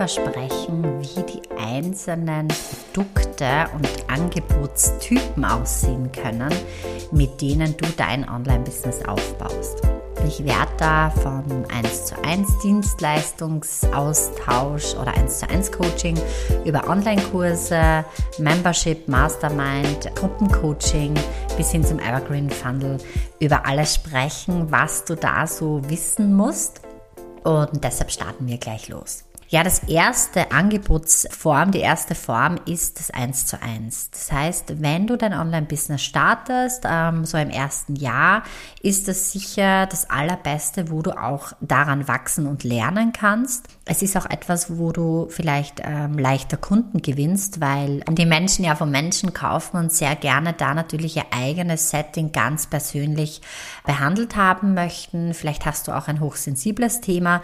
darüber sprechen, wie die einzelnen Produkte und Angebotstypen aussehen können, mit denen du dein Online-Business aufbaust. Ich werde da von 1 zu 1 Dienstleistungsaustausch oder 1 zu 1 Coaching über Online-Kurse, Membership, Mastermind, Gruppencoaching bis hin zum Evergreen Funnel über alles sprechen, was du da so wissen musst. Und deshalb starten wir gleich los. Ja, das erste Angebotsform, die erste Form ist das 1 zu 1. Das heißt, wenn du dein Online-Business startest, ähm, so im ersten Jahr, ist das sicher das Allerbeste, wo du auch daran wachsen und lernen kannst. Es ist auch etwas, wo du vielleicht ähm, leichter Kunden gewinnst, weil die Menschen ja von Menschen kaufen und sehr gerne da natürlich ihr eigenes Setting ganz persönlich behandelt haben möchten. Vielleicht hast du auch ein hochsensibles Thema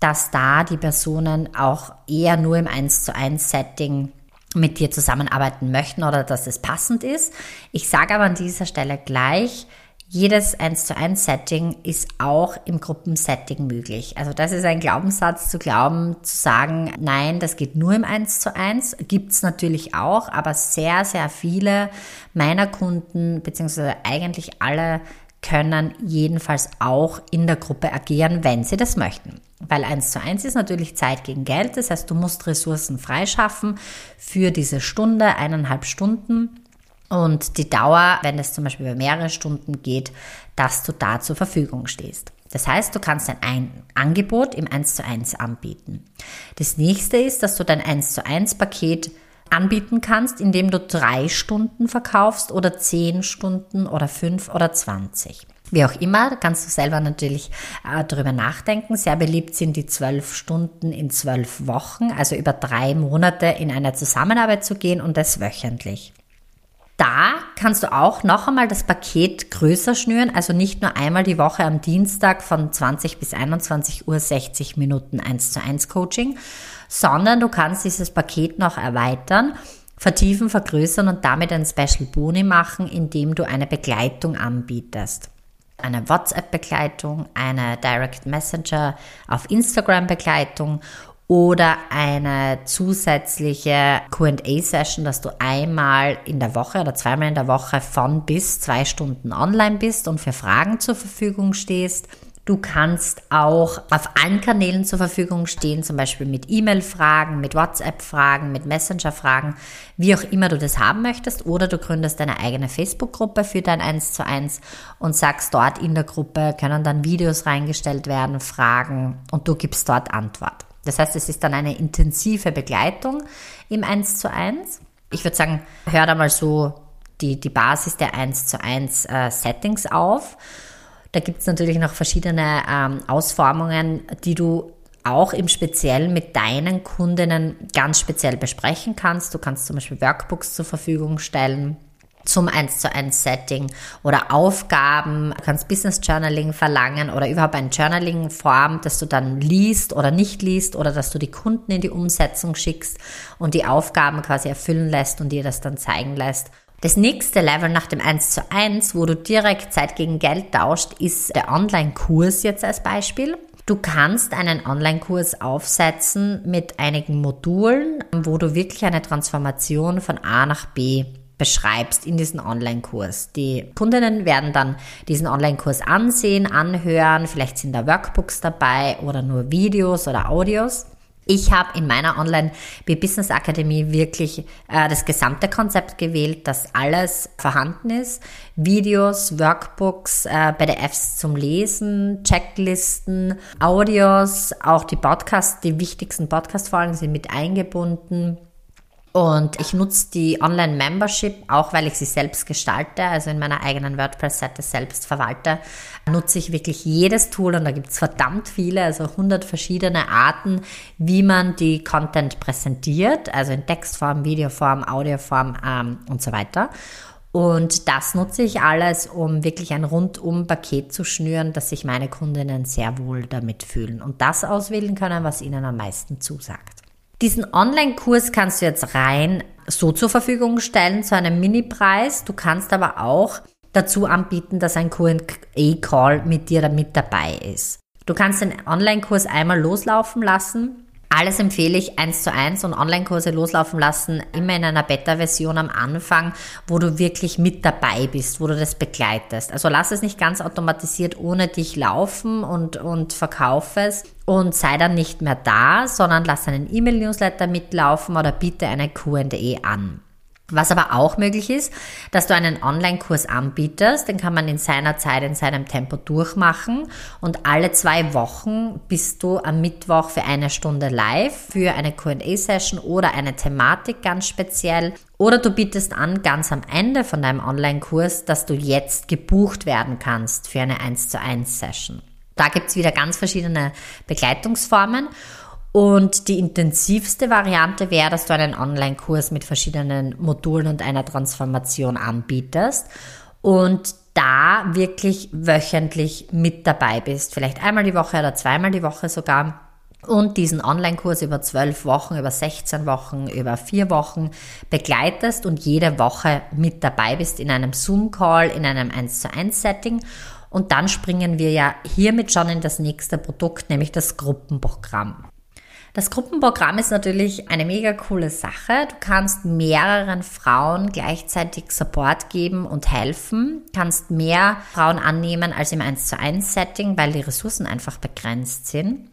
dass da die Personen auch eher nur im 1 zu 1 Setting mit dir zusammenarbeiten möchten oder dass es passend ist. Ich sage aber an dieser Stelle gleich, jedes 1 zu 1 Setting ist auch im Gruppensetting möglich. Also das ist ein Glaubenssatz zu glauben, zu sagen, nein, das geht nur im 1 zu 1. Gibt's natürlich auch, aber sehr, sehr viele meiner Kunden, beziehungsweise eigentlich alle, können jedenfalls auch in der Gruppe agieren, wenn sie das möchten. Weil eins zu eins ist natürlich Zeit gegen Geld. Das heißt, du musst Ressourcen freischaffen für diese Stunde, eineinhalb Stunden. Und die Dauer, wenn es zum Beispiel über mehrere Stunden geht, dass du da zur Verfügung stehst. Das heißt, du kannst ein Angebot im 1 zu 1 anbieten. Das nächste ist, dass du dein 1 zu 1 Paket anbieten kannst, indem du drei Stunden verkaufst oder zehn Stunden oder fünf oder zwanzig. Wie auch immer, kannst du selber natürlich äh, darüber nachdenken. Sehr beliebt sind die zwölf Stunden in zwölf Wochen, also über drei Monate in eine Zusammenarbeit zu gehen und das wöchentlich. Da kannst du auch noch einmal das Paket größer schnüren, also nicht nur einmal die Woche am Dienstag von 20 bis 21 Uhr 60 Minuten 1 zu 1 Coaching, sondern du kannst dieses Paket noch erweitern, vertiefen, vergrößern und damit ein Special Boni machen, indem du eine Begleitung anbietest eine WhatsApp-Begleitung, eine Direct Messenger auf Instagram-Begleitung oder eine zusätzliche QA-Session, dass du einmal in der Woche oder zweimal in der Woche von bis zwei Stunden online bist und für Fragen zur Verfügung stehst. Du kannst auch auf allen Kanälen zur Verfügung stehen, zum Beispiel mit E-Mail-Fragen, mit WhatsApp-Fragen, mit Messenger-Fragen, wie auch immer du das haben möchtest. Oder du gründest deine eigene Facebook-Gruppe für dein 1 zu 1 und sagst dort in der Gruppe können dann Videos reingestellt werden, Fragen und du gibst dort Antwort. Das heißt, es ist dann eine intensive Begleitung im 1 zu 1. Ich würde sagen, hör da mal so die, die Basis der 1 zu 1 äh, Settings auf da gibt es natürlich noch verschiedene ähm, Ausformungen, die du auch im Speziellen mit deinen Kundinnen ganz speziell besprechen kannst. Du kannst zum Beispiel Workbooks zur Verfügung stellen zum 1 zu 1 Setting oder Aufgaben. Du kannst Business Journaling verlangen oder überhaupt ein Journaling Form, das du dann liest oder nicht liest oder dass du die Kunden in die Umsetzung schickst und die Aufgaben quasi erfüllen lässt und dir das dann zeigen lässt. Das nächste Level nach dem 1 zu 1, wo du direkt Zeit gegen Geld tauscht, ist der Online-Kurs jetzt als Beispiel. Du kannst einen Online-Kurs aufsetzen mit einigen Modulen, wo du wirklich eine Transformation von A nach B beschreibst in diesen Online-Kurs. Die Kundinnen werden dann diesen Online-Kurs ansehen, anhören, vielleicht sind da Workbooks dabei oder nur Videos oder Audios. Ich habe in meiner Online-Business Akademie wirklich äh, das gesamte Konzept gewählt, dass alles vorhanden ist. Videos, Workbooks, äh, PDFs zum Lesen, Checklisten, Audios, auch die Podcasts, die wichtigsten Podcast-Folgen sind mit eingebunden. Und ich nutze die Online-Membership, auch weil ich sie selbst gestalte, also in meiner eigenen WordPress-Seite selbst verwalte, nutze ich wirklich jedes Tool und da gibt es verdammt viele, also 100 verschiedene Arten, wie man die Content präsentiert, also in Textform, Videoform, Audioform ähm, und so weiter. Und das nutze ich alles, um wirklich ein Rundum-Paket zu schnüren, dass sich meine Kundinnen sehr wohl damit fühlen und das auswählen können, was ihnen am meisten zusagt. Diesen Online-Kurs kannst du jetzt rein so zur Verfügung stellen zu einem Mini-Preis. Du kannst aber auch dazu anbieten, dass ein Q&A-Call mit dir mit dabei ist. Du kannst den Online-Kurs einmal loslaufen lassen Alles empfehle ich eins zu eins und Online-Kurse loslaufen lassen, immer in einer Beta-Version am Anfang, wo du wirklich mit dabei bist, wo du das begleitest. Also lass es nicht ganz automatisiert ohne dich laufen und, und verkauf es und sei dann nicht mehr da, sondern lass einen E-Mail-Newsletter mitlaufen oder biete eine Q&A an. Was aber auch möglich ist, dass du einen Online-Kurs anbietest, den kann man in seiner Zeit, in seinem Tempo durchmachen und alle zwei Wochen bist du am Mittwoch für eine Stunde live für eine Q&A-Session oder eine Thematik ganz speziell oder du bietest an, ganz am Ende von deinem Online-Kurs, dass du jetzt gebucht werden kannst für eine 1 zu 1 Session. Da gibt's wieder ganz verschiedene Begleitungsformen und die intensivste Variante wäre, dass du einen Online-Kurs mit verschiedenen Modulen und einer Transformation anbietest und da wirklich wöchentlich mit dabei bist. Vielleicht einmal die Woche oder zweimal die Woche sogar. Und diesen Online-Kurs über zwölf Wochen, über 16 Wochen, über vier Wochen begleitest und jede Woche mit dabei bist in einem Zoom-Call, in einem 1 zu 1 Setting. Und dann springen wir ja hiermit schon in das nächste Produkt, nämlich das Gruppenprogramm. Das Gruppenprogramm ist natürlich eine mega coole Sache. Du kannst mehreren Frauen gleichzeitig Support geben und helfen, kannst mehr Frauen annehmen als im 1 zu 1 Setting, weil die Ressourcen einfach begrenzt sind.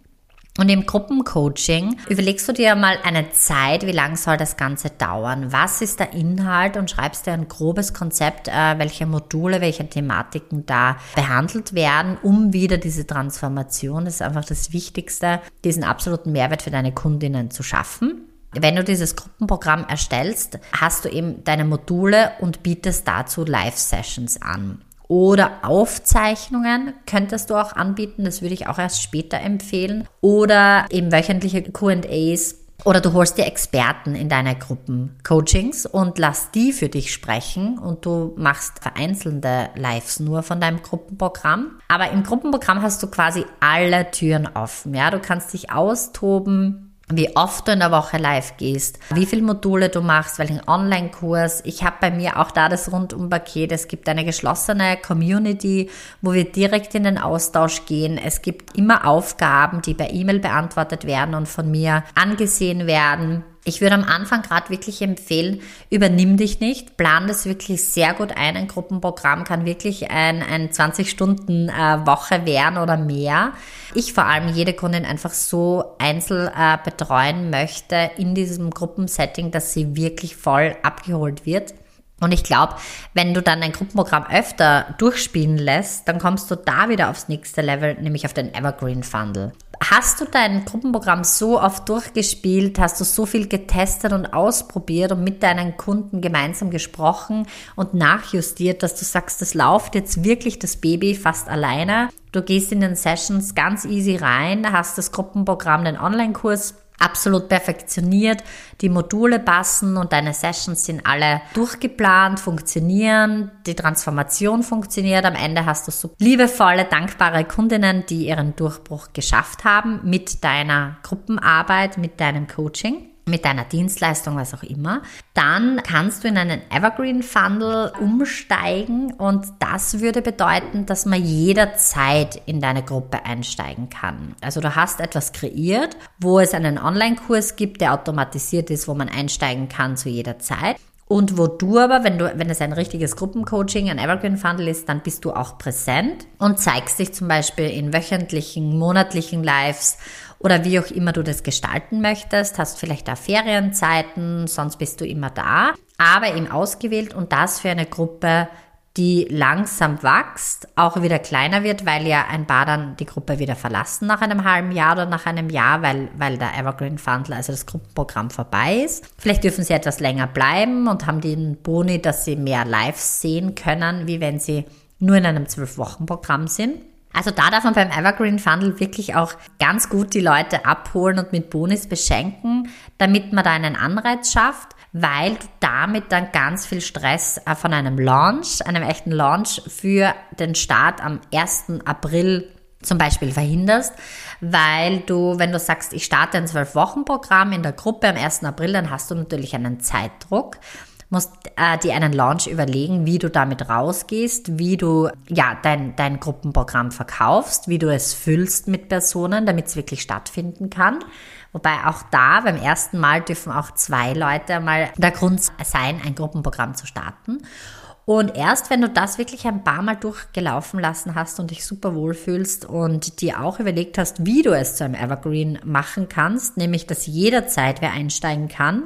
Und im Gruppencoaching überlegst du dir mal eine Zeit, wie lang soll das Ganze dauern? Was ist der Inhalt und schreibst dir ein grobes Konzept, äh, welche Module, welche Thematiken da behandelt werden, um wieder diese Transformation, das ist einfach das Wichtigste, diesen absoluten Mehrwert für deine Kundinnen zu schaffen. Wenn du dieses Gruppenprogramm erstellst, hast du eben deine Module und bietest dazu Live-Sessions an oder Aufzeichnungen könntest du auch anbieten. Das würde ich auch erst später empfehlen. Oder eben wöchentliche QAs. Oder du holst dir Experten in deine Gruppen-Coachings und lass die für dich sprechen und du machst vereinzelte Lives nur von deinem Gruppenprogramm. Aber im Gruppenprogramm hast du quasi alle Türen offen. Ja, du kannst dich austoben, wie oft du in der Woche live gehst, wie viele Module du machst, welchen Online-Kurs. Ich habe bei mir auch da das Rundum-Paket. Es gibt eine geschlossene Community, wo wir direkt in den Austausch gehen. Es gibt immer Aufgaben, die per E-Mail beantwortet werden und von mir angesehen werden. Ich würde am Anfang gerade wirklich empfehlen, übernimm dich nicht, plan das wirklich sehr gut ein. Ein Gruppenprogramm kann wirklich ein, ein 20-Stunden-Woche äh, werden oder mehr. Ich vor allem jede Kundin einfach so einzeln äh, betreuen möchte in diesem Gruppensetting, dass sie wirklich voll abgeholt wird. Und ich glaube, wenn du dann ein Gruppenprogramm öfter durchspielen lässt, dann kommst du da wieder aufs nächste Level, nämlich auf den Evergreen Funnel. Hast du dein Gruppenprogramm so oft durchgespielt? Hast du so viel getestet und ausprobiert und mit deinen Kunden gemeinsam gesprochen und nachjustiert, dass du sagst, das läuft jetzt wirklich das Baby fast alleine? Du gehst in den Sessions ganz easy rein, hast das Gruppenprogramm, den Online-Kurs absolut perfektioniert, die Module passen und deine Sessions sind alle durchgeplant, funktionieren, die Transformation funktioniert. Am Ende hast du so liebevolle, dankbare Kundinnen, die ihren Durchbruch geschafft haben mit deiner Gruppenarbeit, mit deinem Coaching mit deiner Dienstleistung, was auch immer, dann kannst du in einen Evergreen Funnel umsteigen und das würde bedeuten, dass man jederzeit in deine Gruppe einsteigen kann. Also du hast etwas kreiert, wo es einen Online-Kurs gibt, der automatisiert ist, wo man einsteigen kann zu jeder Zeit. Und wo du aber, wenn du, wenn es ein richtiges Gruppencoaching, ein Evergreen Funnel ist, dann bist du auch präsent und zeigst dich zum Beispiel in wöchentlichen, monatlichen Lives oder wie auch immer du das gestalten möchtest, hast vielleicht auch Ferienzeiten, sonst bist du immer da, aber eben ausgewählt und das für eine Gruppe, die langsam wächst, auch wieder kleiner wird, weil ja ein paar dann die Gruppe wieder verlassen nach einem halben Jahr oder nach einem Jahr, weil, weil der Evergreen Fundler, also das Gruppenprogramm vorbei ist. Vielleicht dürfen sie etwas länger bleiben und haben den Boni, dass sie mehr Lives sehen können, wie wenn sie nur in einem Zwölf-Wochen-Programm sind. Also da darf man beim Evergreen Funnel wirklich auch ganz gut die Leute abholen und mit Bonis beschenken, damit man da einen Anreiz schafft, weil du damit dann ganz viel Stress äh, von einem Launch, einem echten Launch für den Start am 1. April zum Beispiel verhinderst, weil du, wenn du sagst, ich starte ein 12-Wochen-Programm in der Gruppe am 1. April, dann hast du natürlich einen Zeitdruck musst äh, dir einen Launch überlegen, wie du damit rausgehst, wie du ja dein, dein Gruppenprogramm verkaufst, wie du es füllst mit Personen, damit es wirklich stattfinden kann. Wobei auch da beim ersten Mal dürfen auch zwei Leute mal der Grund sein, ein Gruppenprogramm zu starten. Und erst wenn du das wirklich ein paar Mal durchgelaufen lassen hast und dich super wohl fühlst und dir auch überlegt hast, wie du es zu einem Evergreen machen kannst, nämlich dass jederzeit wer einsteigen kann.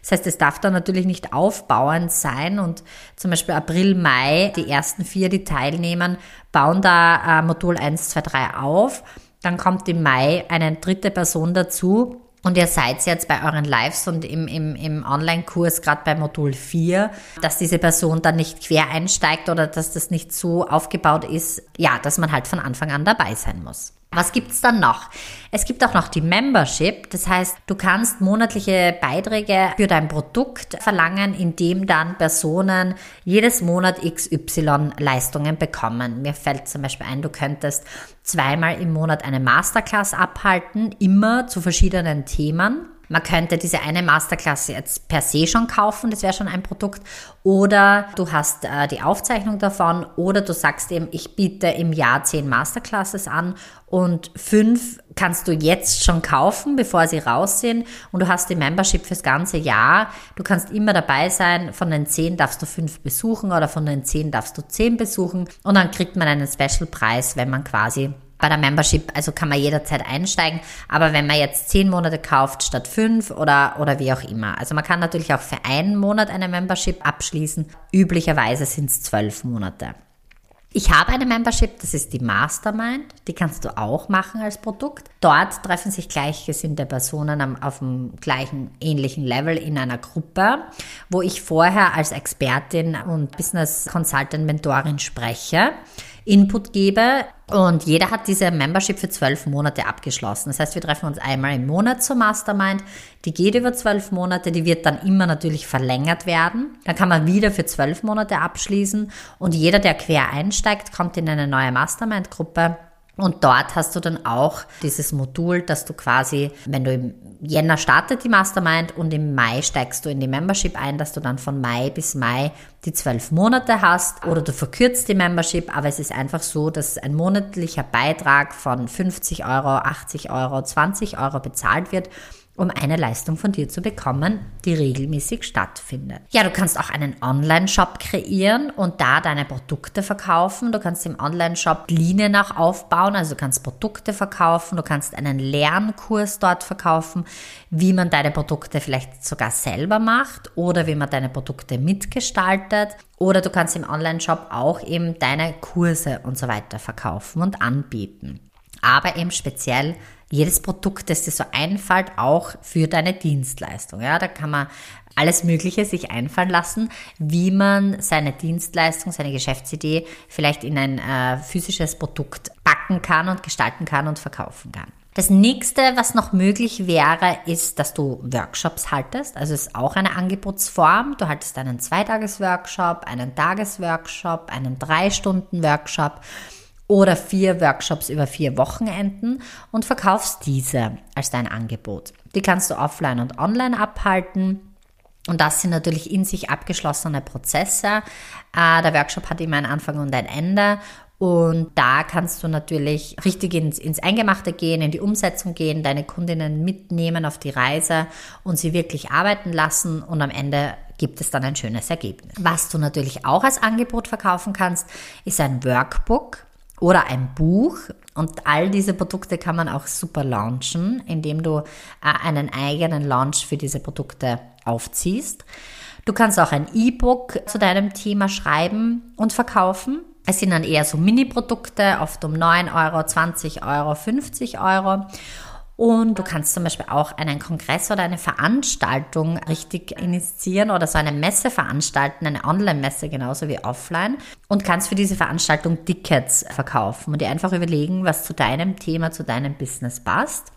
Das heißt, es darf dann natürlich nicht aufbauend sein und zum Beispiel April, Mai, die ersten vier, die teilnehmen, bauen da äh, Modul 1, 2, 3 auf. Dann kommt im Mai eine dritte Person dazu und ihr seid jetzt bei euren Lives und im, im, im Online-Kurs, gerade bei Modul 4, dass diese Person dann nicht quer einsteigt oder dass das nicht so aufgebaut ist, ja, dass man halt von Anfang an dabei sein muss. Was gibt's dann noch? Es gibt auch noch die Membership. Das heißt, du kannst monatliche Beiträge für dein Produkt verlangen, indem dann Personen jedes Monat XY Leistungen bekommen. Mir fällt zum Beispiel ein, du könntest zweimal im Monat eine Masterclass abhalten, immer zu verschiedenen Themen. Man könnte diese eine Masterclass jetzt per se schon kaufen, das wäre schon ein Produkt. Oder du hast äh, die Aufzeichnung davon oder du sagst eben, ich biete im Jahr zehn Masterclasses an und fünf kannst du jetzt schon kaufen, bevor sie raus sind und du hast die Membership fürs ganze Jahr. Du kannst immer dabei sein. Von den zehn darfst du fünf besuchen oder von den zehn darfst du zehn besuchen und dann kriegt man einen Special Preis, wenn man quasi bei der Membership, also kann man jederzeit einsteigen, aber wenn man jetzt zehn Monate kauft statt fünf oder, oder wie auch immer. Also man kann natürlich auch für einen Monat eine Membership abschließen. Üblicherweise sind es zwölf Monate. Ich habe eine Membership, das ist die Mastermind. Die kannst du auch machen als Produkt. Dort treffen sich gleichgesinnte Personen auf dem gleichen, ähnlichen Level in einer Gruppe, wo ich vorher als Expertin und Business Consultant Mentorin spreche. Input gebe und jeder hat diese Membership für zwölf Monate abgeschlossen. Das heißt, wir treffen uns einmal im Monat zur Mastermind. Die geht über zwölf Monate, die wird dann immer natürlich verlängert werden. Dann kann man wieder für zwölf Monate abschließen und jeder, der quer einsteigt, kommt in eine neue Mastermind-Gruppe und dort hast du dann auch dieses Modul, dass du quasi, wenn du im Jänner startet die Mastermind und im Mai steigst du in die Membership ein, dass du dann von Mai bis Mai die zwölf Monate hast oder du verkürzt die Membership, aber es ist einfach so, dass ein monatlicher Beitrag von 50 Euro, 80 Euro, 20 Euro bezahlt wird um eine Leistung von dir zu bekommen, die regelmäßig stattfindet. Ja, du kannst auch einen Online-Shop kreieren und da deine Produkte verkaufen. Du kannst im Online-Shop Linien auch aufbauen, also du kannst Produkte verkaufen, du kannst einen Lernkurs dort verkaufen, wie man deine Produkte vielleicht sogar selber macht oder wie man deine Produkte mitgestaltet. Oder du kannst im Online-Shop auch eben deine Kurse und so weiter verkaufen und anbieten. Aber eben speziell jedes Produkt, das dir so einfällt, auch für deine Dienstleistung. Ja, da kann man alles Mögliche sich einfallen lassen, wie man seine Dienstleistung, seine Geschäftsidee vielleicht in ein äh, physisches Produkt packen kann und gestalten kann und verkaufen kann. Das nächste, was noch möglich wäre, ist, dass du Workshops haltest. Also es ist auch eine Angebotsform. Du haltest einen Zweitagesworkshop, einen Tagesworkshop, einen Drei-Stunden-Workshop oder vier Workshops über vier Wochenenden und verkaufst diese als dein Angebot. Die kannst du offline und online abhalten. Und das sind natürlich in sich abgeschlossene Prozesse. Äh, der Workshop hat immer einen Anfang und ein Ende. Und da kannst du natürlich richtig ins, ins Eingemachte gehen, in die Umsetzung gehen, deine Kundinnen mitnehmen auf die Reise und sie wirklich arbeiten lassen. Und am Ende gibt es dann ein schönes Ergebnis. Was du natürlich auch als Angebot verkaufen kannst, ist ein Workbook oder ein Buch. Und all diese Produkte kann man auch super launchen, indem du äh, einen eigenen Launch für diese Produkte aufziehst. Du kannst auch ein E-Book zu deinem Thema schreiben und verkaufen. Es sind dann eher so Mini-Produkte, oft um 9 Euro, 20 Euro, 50 Euro. Und du kannst zum Beispiel auch einen Kongress oder eine Veranstaltung richtig initiieren oder so eine Messe veranstalten, eine Online-Messe genauso wie offline und kannst für diese Veranstaltung Tickets verkaufen und dir einfach überlegen, was zu deinem Thema, zu deinem Business passt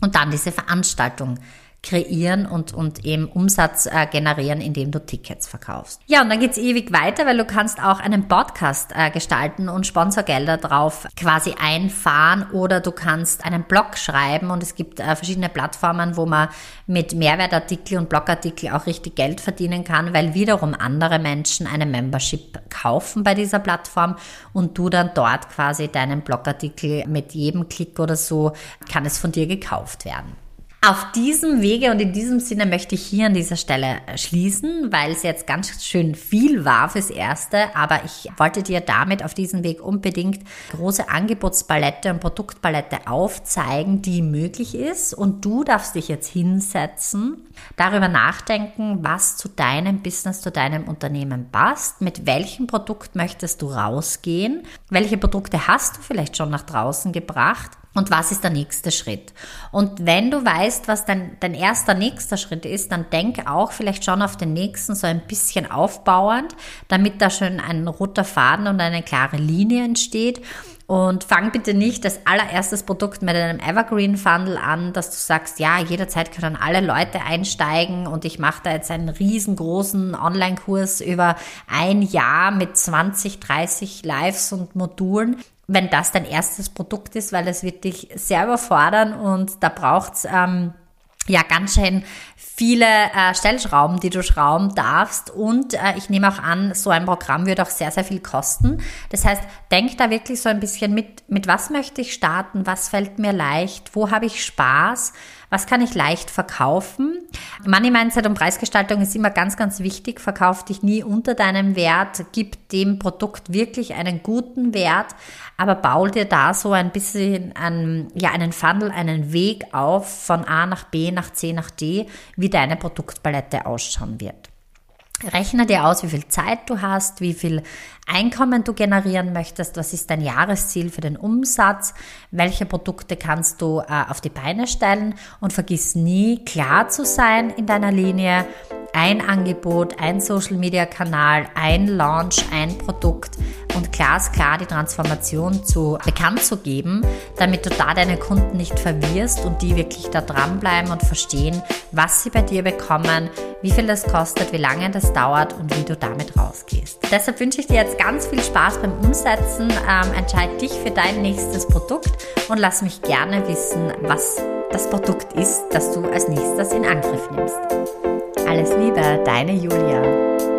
und dann diese Veranstaltung kreieren und, und eben Umsatz äh, generieren, indem du Tickets verkaufst. Ja, und dann geht's ewig weiter, weil du kannst auch einen Podcast äh, gestalten und Sponsorgelder drauf quasi einfahren oder du kannst einen Blog schreiben und es gibt äh, verschiedene Plattformen, wo man mit Mehrwertartikel und Blogartikel auch richtig Geld verdienen kann, weil wiederum andere Menschen eine Membership kaufen bei dieser Plattform und du dann dort quasi deinen Blogartikel mit jedem Klick oder so kann es von dir gekauft werden. Auf diesem Wege und in diesem Sinne möchte ich hier an dieser Stelle schließen, weil es jetzt ganz schön viel war fürs Erste, aber ich wollte dir damit auf diesem Weg unbedingt große Angebotspalette und Produktpalette aufzeigen, die möglich ist. Und du darfst dich jetzt hinsetzen, darüber nachdenken, was zu deinem Business, zu deinem Unternehmen passt, mit welchem Produkt möchtest du rausgehen, welche Produkte hast du vielleicht schon nach draußen gebracht und was ist der nächste Schritt? Und wenn du weißt, was dein, dein erster nächster Schritt ist, dann denk auch vielleicht schon auf den nächsten so ein bisschen aufbauend, damit da schon ein roter Faden und eine klare Linie entsteht. Und fang bitte nicht das allererstes Produkt mit einem Evergreen Funnel an, dass du sagst, ja, jederzeit können alle Leute einsteigen und ich mache da jetzt einen riesengroßen Online-Kurs über ein Jahr mit 20, 30 Lives und Modulen wenn das dein erstes Produkt ist, weil es wird dich sehr überfordern und da braucht's ähm, ja ganz schön viele äh, Stellschrauben, die du schrauben darfst. Und äh, ich nehme auch an, so ein Programm wird auch sehr, sehr viel kosten. Das heißt, denk da wirklich so ein bisschen mit, mit was möchte ich starten, was fällt mir leicht, wo habe ich Spaß, was kann ich leicht verkaufen? Money Mindset und Preisgestaltung ist immer ganz, ganz wichtig. Verkauf dich nie unter deinem Wert. Gib dem Produkt wirklich einen guten Wert, aber bau dir da so ein bisschen einen, ja, einen Funnel, einen Weg auf von A nach B, nach C, nach D, wie deine Produktpalette ausschauen wird. Rechne dir aus, wie viel Zeit du hast, wie viel Einkommen du generieren möchtest, was ist dein Jahresziel für den Umsatz, welche Produkte kannst du äh, auf die Beine stellen und vergiss nie klar zu sein in deiner Linie. Ein Angebot, ein Social Media Kanal, ein Launch, ein Produkt und glasklar die Transformation zu bekannt zu geben, damit du da deine Kunden nicht verwirrst und die wirklich da dranbleiben und verstehen, was sie bei dir bekommen, wie viel das kostet, wie lange das dauert und wie du damit rausgehst. Deshalb wünsche ich dir jetzt ganz viel Spaß beim Umsetzen. Ähm, entscheid dich für dein nächstes Produkt und lass mich gerne wissen, was das Produkt ist, das du als nächstes in Angriff nimmst. Alles Liebe, deine Julia.